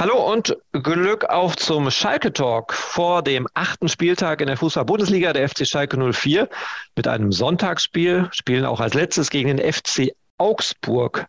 Hallo und Glück auf zum Schalke Talk vor dem achten Spieltag in der Fußball-Bundesliga der FC Schalke 04 mit einem Sonntagsspiel, spielen auch als letztes gegen den FC Augsburg.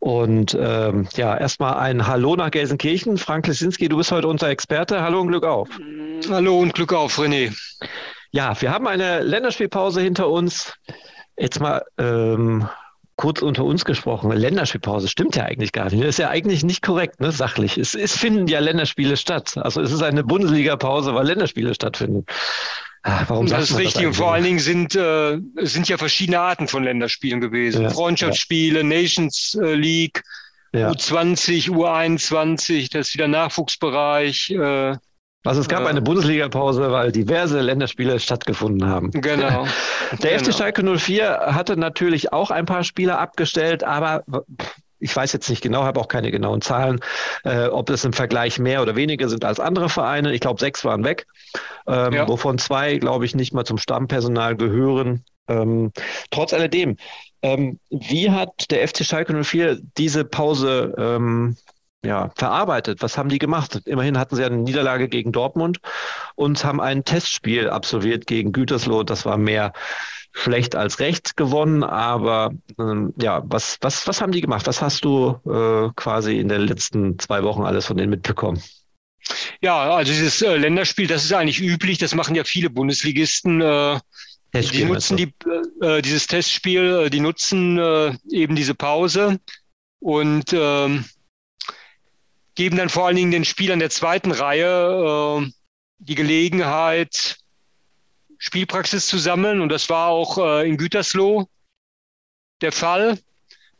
Und ähm, ja, erstmal ein Hallo nach Gelsenkirchen. Frank Lesinski, du bist heute unser Experte. Hallo und Glück auf. Hallo und Glück auf, René. Ja, wir haben eine Länderspielpause hinter uns. Jetzt mal ähm, kurz unter uns gesprochen, Länderspielpause stimmt ja eigentlich gar nicht. Das ist ja eigentlich nicht korrekt, ne, sachlich. Es, es finden ja Länderspiele statt. Also es ist eine Bundesliga-Pause, weil Länderspiele stattfinden. Ah, warum das ist richtig. Das und vor allen Dingen sind, äh, sind ja verschiedene Arten von Länderspielen gewesen. Ja, Freundschaftsspiele, ja. Nations äh, League, ja. U20, U21, das ist wieder Nachwuchsbereich. Äh, also es gab eine Bundesliga-Pause, weil diverse Länderspiele stattgefunden haben. Genau. Der genau. FC Schalke 04 hatte natürlich auch ein paar Spieler abgestellt, aber ich weiß jetzt nicht genau, habe auch keine genauen Zahlen, äh, ob es im Vergleich mehr oder weniger sind als andere Vereine. Ich glaube, sechs waren weg, ähm, ja. wovon zwei, glaube ich, nicht mal zum Stammpersonal gehören. Ähm, trotz alledem, ähm, wie hat der FC Schalke 04 diese Pause ähm, ja, verarbeitet. Was haben die gemacht? Immerhin hatten sie eine Niederlage gegen Dortmund und haben ein Testspiel absolviert gegen Gütersloh. Das war mehr schlecht als recht gewonnen, aber ähm, ja, was, was, was haben die gemacht? Was hast du äh, quasi in den letzten zwei Wochen alles von denen mitbekommen? Ja, also dieses äh, Länderspiel, das ist eigentlich üblich, das machen ja viele Bundesligisten. Äh, die nutzen die, äh, dieses Testspiel, äh, die nutzen äh, eben diese Pause und ähm, geben dann vor allen Dingen den Spielern der zweiten Reihe äh, die Gelegenheit, Spielpraxis zu sammeln. Und das war auch äh, in Gütersloh der Fall.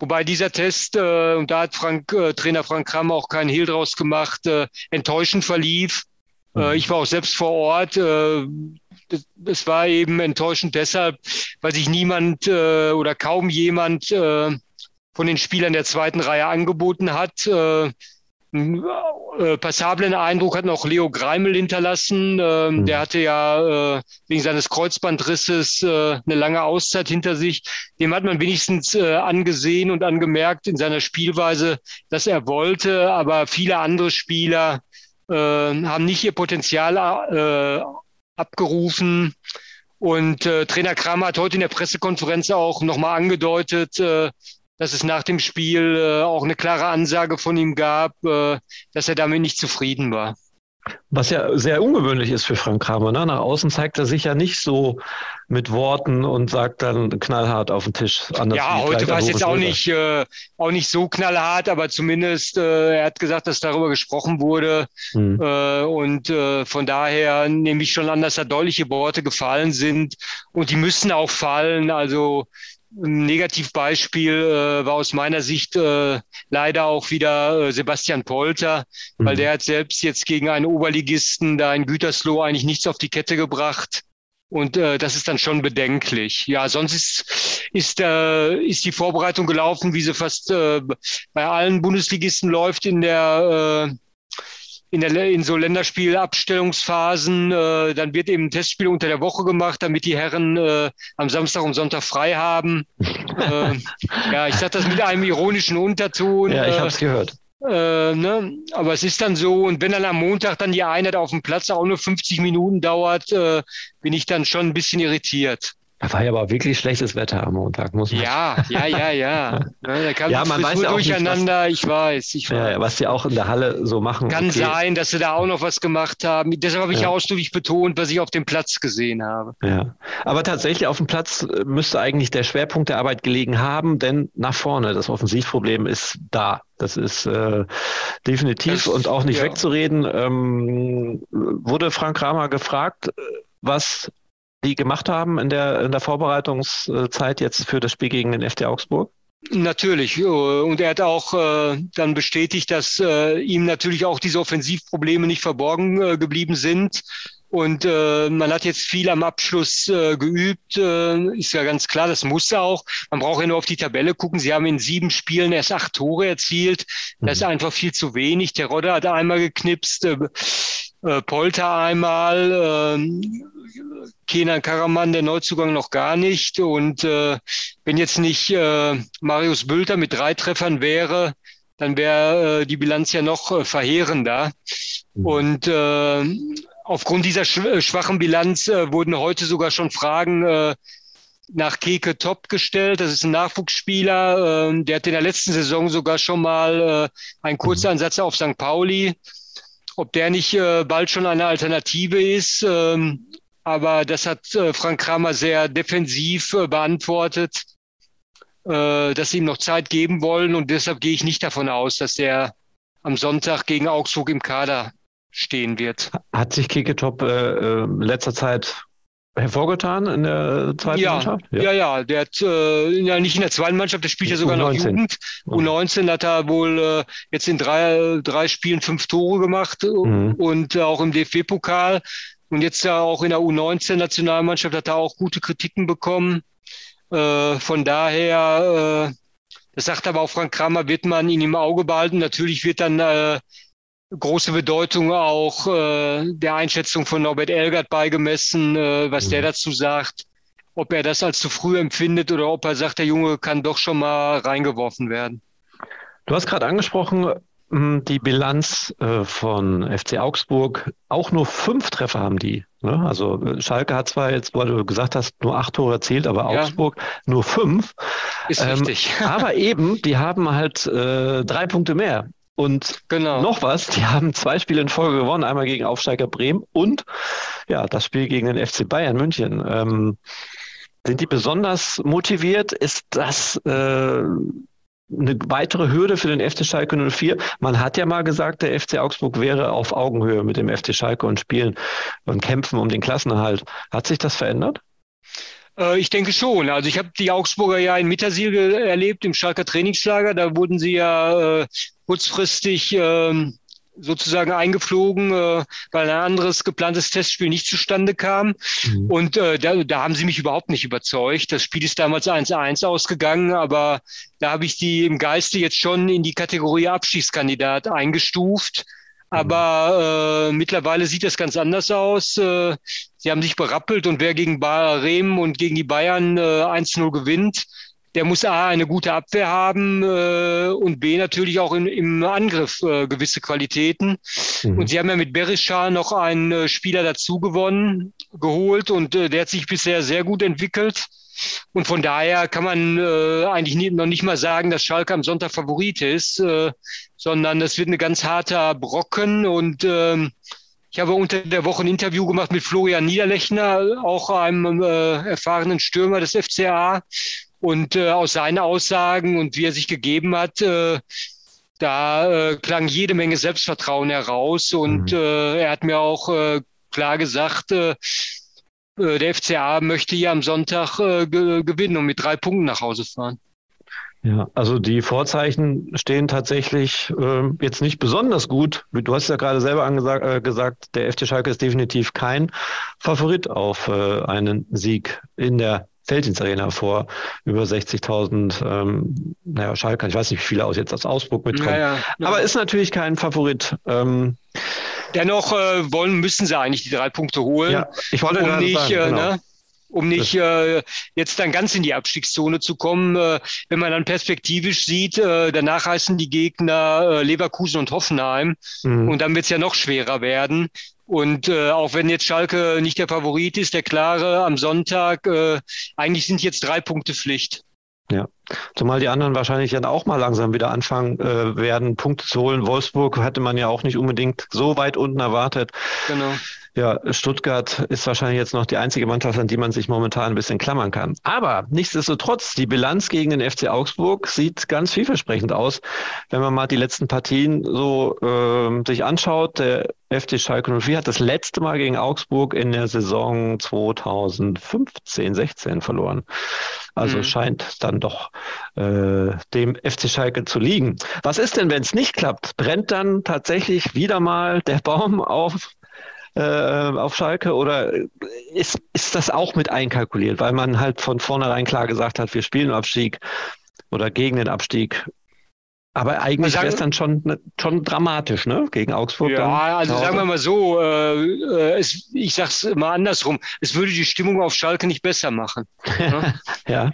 Wobei dieser Test, äh, und da hat Frank, äh, Trainer Frank Kramm auch keinen Hehl draus gemacht, äh, enttäuschend verlief. Äh, mhm. ich war auch selbst vor Ort. Äh, das war eben enttäuschend deshalb, weil sich niemand äh, oder kaum jemand von den Spielern der zweiten Reihe angeboten hat. Äh, äh, passablen Eindruck hat noch Leo Greimel hinterlassen. Ähm, mhm. Der hatte ja äh, wegen seines Kreuzbandrisses äh, eine lange Auszeit hinter sich. Dem hat man wenigstens äh, angesehen und angemerkt in seiner Spielweise, dass er wollte, aber viele andere Spieler äh, haben nicht ihr Potenzial äh, abgerufen. Und äh, Trainer Kramer hat heute in der Pressekonferenz auch nochmal angedeutet, äh, dass es nach dem Spiel äh, auch eine klare Ansage von ihm gab, äh, dass er damit nicht zufrieden war. Was ja sehr ungewöhnlich ist für Frank Kramer. Ne? Nach außen zeigt er sich ja nicht so mit Worten und sagt dann knallhart auf den Tisch. ja, heute war es jetzt auch nicht, äh, auch nicht so knallhart, aber zumindest äh, er hat gesagt, dass darüber gesprochen wurde. Hm. Äh, und äh, von daher nehme ich schon an, dass da deutliche Worte gefallen sind. Und die müssen auch fallen. Also ein Negativbeispiel äh, war aus meiner Sicht äh, leider auch wieder äh, Sebastian Polter, mhm. weil der hat selbst jetzt gegen einen Oberligisten da in Gütersloh eigentlich nichts auf die Kette gebracht. Und äh, das ist dann schon bedenklich. Ja, sonst ist, ist, äh, ist die Vorbereitung gelaufen, wie sie fast äh, bei allen Bundesligisten läuft in der äh, in, der, in so Länderspielabstellungsphasen, äh, dann wird eben ein Testspiel unter der Woche gemacht, damit die Herren äh, am Samstag und Sonntag frei haben. äh, ja, ich sage das mit einem ironischen Unterton. Ja, ich habe es gehört. Äh, ne? Aber es ist dann so, und wenn dann am Montag dann die Einheit auf dem Platz auch nur 50 Minuten dauert, äh, bin ich dann schon ein bisschen irritiert. Da war ja aber wirklich schlechtes Wetter am Montag, muss man Ja, ja, ja, ja. Da kam ja, man weiß ja auch durcheinander, nicht, was, ich weiß, ich weiß. Ja, was die auch in der Halle so machen. Kann okay. sein, dass sie da auch noch was gemacht haben. Deshalb habe ich ja. ausdrücklich betont, was ich auf dem Platz gesehen habe. Ja, aber tatsächlich auf dem Platz äh, müsste eigentlich der Schwerpunkt der Arbeit gelegen haben, denn nach vorne, das Offensivproblem ist da. Das ist äh, definitiv das, und auch nicht ja. wegzureden. Ähm, wurde Frank Kramer gefragt, äh, was die gemacht haben in der, in der Vorbereitungszeit jetzt für das Spiel gegen den FC Augsburg? Natürlich. Und er hat auch äh, dann bestätigt, dass äh, ihm natürlich auch diese Offensivprobleme nicht verborgen äh, geblieben sind. Und äh, man hat jetzt viel am Abschluss äh, geübt, äh, ist ja ganz klar, das muss er auch. Man braucht ja nur auf die Tabelle gucken. Sie haben in sieben Spielen erst acht Tore erzielt. Das ist mhm. einfach viel zu wenig. Der Rodder hat einmal geknipst, äh, äh, Polter einmal, äh, Kenan Karaman, der Neuzugang noch gar nicht. Und äh, wenn jetzt nicht äh, Marius Bülter mit drei Treffern wäre, dann wäre äh, die Bilanz ja noch äh, verheerender. Mhm. Und äh, aufgrund dieser äh, schwachen Bilanz wurden heute sogar schon Fragen nach Keke Top gestellt. Das ist ein Nachwuchsspieler. Äh, der hat in der letzten Saison sogar schon mal einen Kurzeinsatz auf St. Pauli. Ob der nicht äh, bald schon eine Alternative ist, ähm, aber das hat äh, Frank Kramer sehr defensiv äh, beantwortet, äh, dass sie ihm noch Zeit geben wollen. Und deshalb gehe ich nicht davon aus, dass er am Sonntag gegen Augsburg im Kader stehen wird. Hat sich Keketop äh, letzter Zeit hervorgetan in der zweiten ja, Mannschaft? Ja. ja, ja, der hat äh, ja nicht in der zweiten Mannschaft, der spielt ja sogar U19. noch Jugend. U19 hat er wohl äh, jetzt in drei, drei Spielen fünf Tore gemacht mhm. und äh, auch im DFB-Pokal. Und jetzt ja auch in der U19-Nationalmannschaft hat er auch gute Kritiken bekommen. Äh, von daher, äh, das sagt aber auch Frank Kramer, wird man ihn im Auge behalten. Natürlich wird dann äh, große Bedeutung auch äh, der Einschätzung von Norbert Elgert beigemessen, äh, was mhm. der dazu sagt, ob er das als zu früh empfindet oder ob er sagt, der Junge kann doch schon mal reingeworfen werden. Du hast gerade angesprochen, die Bilanz äh, von FC Augsburg, auch nur fünf Treffer haben die. Ne? Also äh, Schalke hat zwar jetzt, weil du gesagt hast, nur acht Tore erzielt, aber ja. Augsburg nur fünf. Ist ähm, richtig. aber eben, die haben halt äh, drei Punkte mehr. Und genau. noch was, die haben zwei Spiele in Folge gewonnen, einmal gegen Aufsteiger Bremen und ja, das Spiel gegen den FC Bayern München. Ähm, sind die besonders motiviert? Ist das äh, eine weitere Hürde für den FC Schalke 04? Man hat ja mal gesagt, der FC Augsburg wäre auf Augenhöhe mit dem FC Schalke und spielen und kämpfen um den Klassenerhalt. Hat sich das verändert? Äh, ich denke schon. Also ich habe die Augsburger ja in Mittersiel erlebt, im Schalker Trainingslager. Da wurden sie ja äh, kurzfristig äh, sozusagen eingeflogen, äh, weil ein anderes geplantes Testspiel nicht zustande kam. Mhm. Und äh, da, da haben sie mich überhaupt nicht überzeugt. Das Spiel ist damals 1-1 ausgegangen, aber da habe ich die im Geiste jetzt schon in die Kategorie Abschießkandidat eingestuft. Aber äh, mittlerweile sieht das ganz anders aus. Äh, sie haben sich berappelt und wer gegen Bremen und gegen die Bayern äh, 1-0 gewinnt, der muss A, eine gute Abwehr haben äh, und B, natürlich auch in, im Angriff äh, gewisse Qualitäten. Mhm. Und sie haben ja mit Berisha noch einen äh, Spieler dazu gewonnen, geholt und äh, der hat sich bisher sehr gut entwickelt. Und von daher kann man äh, eigentlich nie, noch nicht mal sagen, dass Schalke am Sonntag Favorit ist, äh, sondern das wird ein ganz harter Brocken. Und äh, ich habe unter der Woche ein Interview gemacht mit Florian Niederlechner, auch einem äh, erfahrenen Stürmer des FCA. Und äh, aus seinen Aussagen und wie er sich gegeben hat, äh, da äh, klang jede Menge Selbstvertrauen heraus. Und mhm. äh, er hat mir auch äh, klar gesagt, äh, äh, der FCA möchte ja am Sonntag äh, gewinnen und mit drei Punkten nach Hause fahren. Ja, also die Vorzeichen stehen tatsächlich äh, jetzt nicht besonders gut. Du hast ja gerade selber angesagt, äh, gesagt, der FC Schalke ist definitiv kein Favorit auf äh, einen Sieg in der Felddienst Arena vor über 60.000, ähm, naja, Schalke, ich weiß nicht, wie viele aus jetzt aus Augsburg mitkommen. Ja, ja, Aber ist natürlich kein Favorit. Ähm, Dennoch äh, wollen, müssen sie eigentlich die drei Punkte holen. Ich wollte um nicht, sagen, äh, genau. ne, um nicht äh, jetzt dann ganz in die Abstiegszone zu kommen. Äh, wenn man dann perspektivisch sieht, äh, danach heißen die Gegner äh, Leverkusen und Hoffenheim mhm. und dann wird es ja noch schwerer werden. Und äh, auch wenn jetzt Schalke nicht der Favorit ist, der klare am Sonntag, äh, eigentlich sind jetzt drei Punkte Pflicht. Ja, zumal die anderen wahrscheinlich dann auch mal langsam wieder anfangen äh, werden, Punkte zu holen. Wolfsburg hatte man ja auch nicht unbedingt so weit unten erwartet. Genau. Ja, Stuttgart ist wahrscheinlich jetzt noch die einzige Mannschaft, an die man sich momentan ein bisschen klammern kann. Aber nichtsdestotrotz, die Bilanz gegen den FC Augsburg sieht ganz vielversprechend aus. Wenn man mal die letzten Partien so äh, sich anschaut, der FC Schalke 04 hat das letzte Mal gegen Augsburg in der Saison 2015, 16 verloren. Also mhm. scheint dann doch äh, dem FC Schalke zu liegen. Was ist denn, wenn es nicht klappt? Brennt dann tatsächlich wieder mal der Baum auf äh, auf Schalke oder ist, ist das auch mit einkalkuliert, weil man halt von vornherein klar gesagt hat, wir spielen Abstieg oder gegen den Abstieg. Aber eigentlich wäre es dann schon, ne, schon dramatisch, ne? Gegen Augsburg. Ja, also sagen wir mal so, äh, äh, es, ich sag's mal andersrum, es würde die Stimmung auf Schalke nicht besser machen. Ne? ja.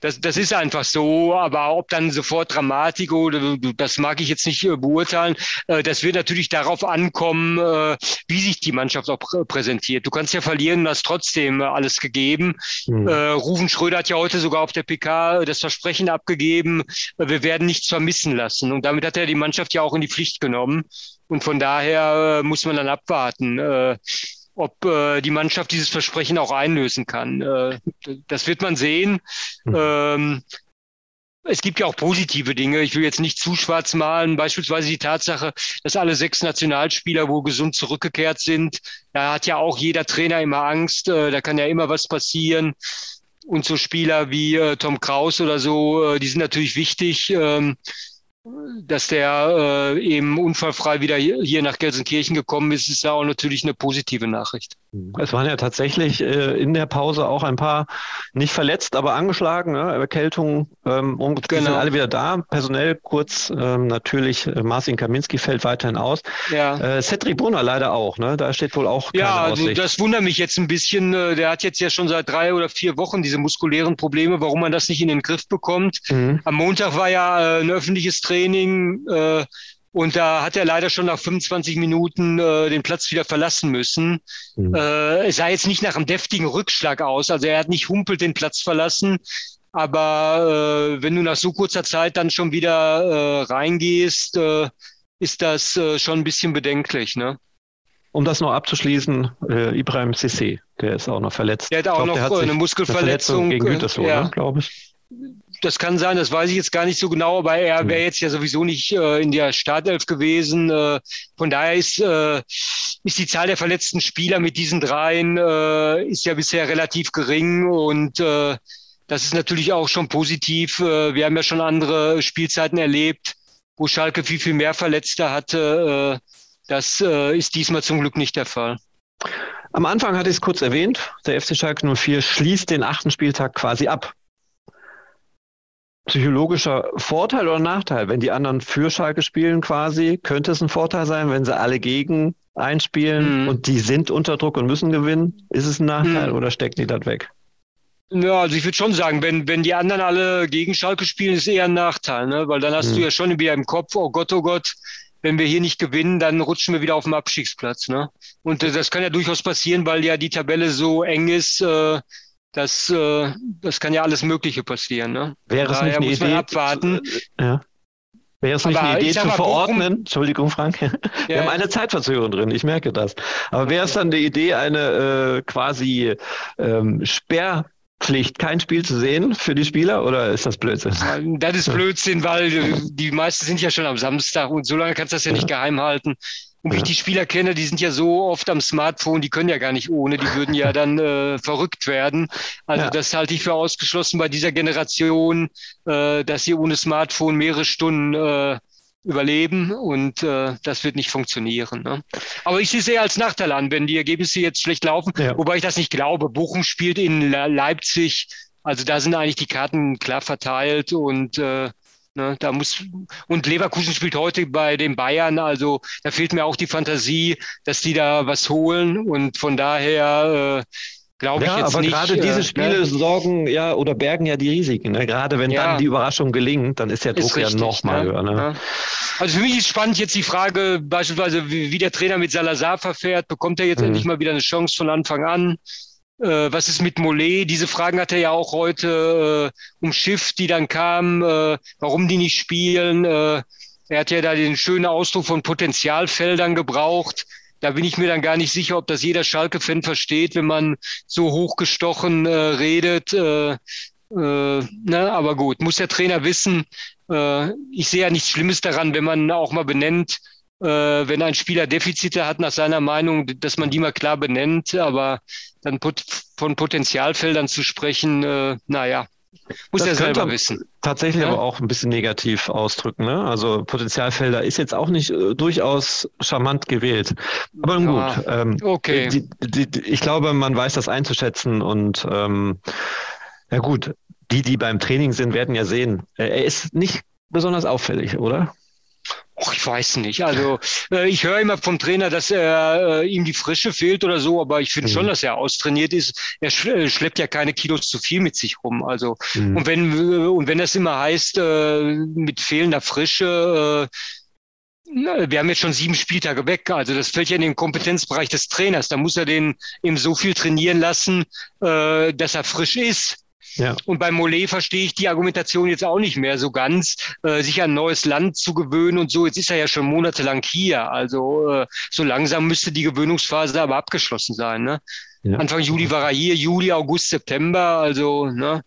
Das, das ist einfach so, aber ob dann sofort Dramatik oder das mag ich jetzt nicht äh, beurteilen. Äh, das wird natürlich darauf ankommen, äh, wie sich die Mannschaft auch präsentiert. Du kannst ja verlieren, du hast trotzdem alles gegeben. Mhm. Rufen Schröder hat ja heute sogar auf der PK das Versprechen abgegeben, wir werden nichts vermissen lassen. Und damit hat er die Mannschaft ja auch in die Pflicht genommen. Und von daher muss man dann abwarten ob äh, die Mannschaft dieses Versprechen auch einlösen kann. Äh, das wird man sehen. Mhm. Ähm, es gibt ja auch positive Dinge. Ich will jetzt nicht zu schwarz malen. Beispielsweise die Tatsache, dass alle sechs Nationalspieler wohl gesund zurückgekehrt sind. Da hat ja auch jeder Trainer immer Angst. Äh, da kann ja immer was passieren. Und so Spieler wie äh, Tom Kraus oder so, äh, die sind natürlich wichtig. Ähm, dass der äh, eben unfallfrei wieder hier nach Gelsenkirchen gekommen ist, ist ja auch natürlich eine positive Nachricht. Es waren ja tatsächlich äh, in der Pause auch ein paar nicht verletzt, aber angeschlagen, ne? Erkältungen. Ähm, und genau. sind alle wieder da. Personell kurz ähm, natürlich äh, Marcin Kaminski fällt weiterhin aus. Ja. Äh, Cedric Brunner leider auch. Ne? Da steht wohl auch keine ja, Aussicht. Ja, das wundert mich jetzt ein bisschen. Äh, der hat jetzt ja schon seit drei oder vier Wochen diese muskulären Probleme, warum man das nicht in den Griff bekommt. Mhm. Am Montag war ja äh, ein öffentliches Training. Äh, und da hat er leider schon nach 25 Minuten äh, den Platz wieder verlassen müssen. Mhm. Äh, es sah jetzt nicht nach einem deftigen Rückschlag aus. Also er hat nicht humpelt den Platz verlassen. Aber äh, wenn du nach so kurzer Zeit dann schon wieder äh, reingehst, äh, ist das äh, schon ein bisschen bedenklich. Ne? Um das noch abzuschließen, äh, Ibrahim Sissé, der ist auch noch verletzt. Der hat auch glaub, noch eine Muskelverletzung. Eine gegen Gütersloh, ja. ne, glaube ich das kann sein, das weiß ich jetzt gar nicht so genau, aber er wäre jetzt ja sowieso nicht äh, in der Startelf gewesen. Äh, von daher ist, äh, ist die Zahl der verletzten Spieler mit diesen dreien äh, ist ja bisher relativ gering und äh, das ist natürlich auch schon positiv. Äh, wir haben ja schon andere Spielzeiten erlebt, wo Schalke viel, viel mehr Verletzte hatte. Äh, das äh, ist diesmal zum Glück nicht der Fall. Am Anfang hatte ich es kurz erwähnt, der FC Schalke 04 schließt den achten Spieltag quasi ab psychologischer Vorteil oder Nachteil? Wenn die anderen für Schalke spielen quasi, könnte es ein Vorteil sein, wenn sie alle gegen einspielen mhm. und die sind unter Druck und müssen gewinnen? Ist es ein Nachteil mhm. oder stecken die das weg? Ja, also ich würde schon sagen, wenn, wenn die anderen alle gegen Schalke spielen, ist eher ein Nachteil, ne? weil dann hast mhm. du ja schon wieder im Kopf, oh Gott, oh Gott, wenn wir hier nicht gewinnen, dann rutschen wir wieder auf dem Abstiegsplatz. Ne? Und äh, das kann ja durchaus passieren, weil ja die Tabelle so eng ist, äh, das, äh, das kann ja alles Mögliche passieren. Ne? Wäre es nicht eine Idee, abwarten. Ja. Wäre es nicht Aber eine Idee zu verordnen? Bochum, Entschuldigung, Frank. Wir ja. haben eine Zeitverzögerung drin, ich merke das. Aber wäre es dann die Idee, eine äh, quasi ähm, Sperrpflicht, kein Spiel zu sehen für die Spieler oder ist das Blödsinn? Das ist Blödsinn, weil die meisten sind ja schon am Samstag und so lange kannst du das ja nicht geheim halten. Und wie ich die Spieler kenne, die sind ja so oft am Smartphone, die können ja gar nicht ohne, die würden ja dann äh, verrückt werden. Also ja. das halte ich für ausgeschlossen bei dieser Generation, äh, dass sie ohne Smartphone mehrere Stunden äh, überleben und äh, das wird nicht funktionieren. Ne? Aber ich sehe es eher als Nachteil an, wenn die Ergebnisse jetzt schlecht laufen, ja. wobei ich das nicht glaube. Bochum spielt in Leipzig, also da sind eigentlich die Karten klar verteilt und äh, Ne, da muss, und Leverkusen spielt heute bei den Bayern, also da fehlt mir auch die Fantasie, dass die da was holen und von daher äh, glaube ich ja, jetzt aber nicht. gerade diese äh, Spiele ne? sorgen ja oder bergen ja die Risiken. Ne? Gerade wenn ja. dann die Überraschung gelingt, dann ist der Druck ist richtig, ja noch mal ne? höher. Ne? Also für mich ist spannend jetzt die Frage beispielsweise, wie, wie der Trainer mit Salazar verfährt. Bekommt er jetzt mhm. endlich mal wieder eine Chance von Anfang an? Äh, was ist mit Mollet? Diese Fragen hat er ja auch heute äh, um Schiff, die dann kamen, äh, warum die nicht spielen. Äh, er hat ja da den schönen Ausdruck von Potenzialfeldern gebraucht. Da bin ich mir dann gar nicht sicher, ob das jeder Schalke-Fan versteht, wenn man so hochgestochen äh, redet. Äh, äh, ne? Aber gut, muss der Trainer wissen. Äh, ich sehe ja nichts Schlimmes daran, wenn man auch mal benennt, äh, wenn ein Spieler Defizite hat nach seiner Meinung, dass man die mal klar benennt, aber dann pot von Potenzialfeldern zu sprechen, äh, naja, muss das er selber wissen. Tatsächlich ja? aber auch ein bisschen negativ ausdrücken. Ne? Also Potenzialfelder ist jetzt auch nicht äh, durchaus charmant gewählt. Aber nun ja, gut. Ähm, okay. Die, die, die, ich glaube, man weiß das einzuschätzen und ähm, ja gut, die, die beim Training sind, werden ja sehen. Er ist nicht besonders auffällig, oder? Och, ich weiß nicht. Also äh, ich höre immer vom Trainer, dass er äh, ihm die Frische fehlt oder so, aber ich finde mhm. schon, dass er austrainiert ist. Er äh, schleppt ja keine Kilos zu viel mit sich rum. Also mhm. und wenn äh, und wenn das immer heißt äh, mit fehlender Frische, wir haben jetzt schon sieben Spieltage weg, also das fällt ja in den Kompetenzbereich des Trainers. Da muss er den eben so viel trainieren lassen, dass er frisch ist. Ja. Und bei Mollet verstehe ich die Argumentation jetzt auch nicht mehr so ganz, äh, sich an ein neues Land zu gewöhnen und so. Jetzt ist er ja schon monatelang hier. Also äh, so langsam müsste die Gewöhnungsphase aber abgeschlossen sein. Ne? Ja. Anfang Juli war er hier, Juli, August, September. Also ne?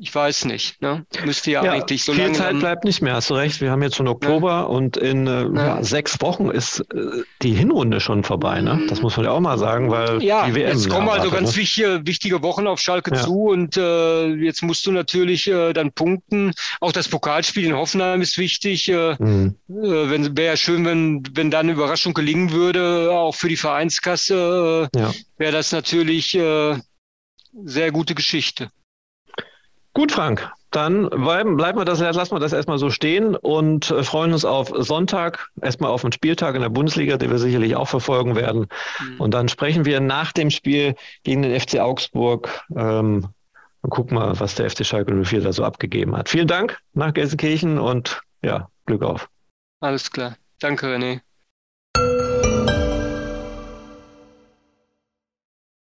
Ich weiß nicht. Ne? Müsste ja, ja eigentlich so viel Zeit bleibt nicht mehr. Hast du recht. Wir haben jetzt schon Oktober ja. und in äh, ja. sechs Wochen ist äh, die Hinrunde schon vorbei. Ne? Das muss man ja auch mal sagen, weil ja, die WM. Jetzt kommen also ganz ne? wichtige, wichtige Wochen auf Schalke zu und äh, jetzt musst du natürlich äh, dann punkten. Auch das Pokalspiel in Hoffenheim ist wichtig. Äh, mhm. äh, wäre ja schön, wenn wenn dann eine Überraschung gelingen würde, auch für die Vereinskasse, wäre das natürlich sehr gute Geschichte. Gut, Frank. Dann bleiben, bleiben wir das, lassen wir das erstmal so stehen und äh, freuen uns auf Sonntag, erstmal auf den Spieltag in der Bundesliga, den wir sicherlich auch verfolgen werden. Mhm. Und dann sprechen wir nach dem Spiel gegen den FC Augsburg. Ähm, und gucken mal, was der FC Schalke 04 da so abgegeben hat. Vielen Dank nach Gelsenkirchen und ja, Glück auf. Alles klar. Danke, René.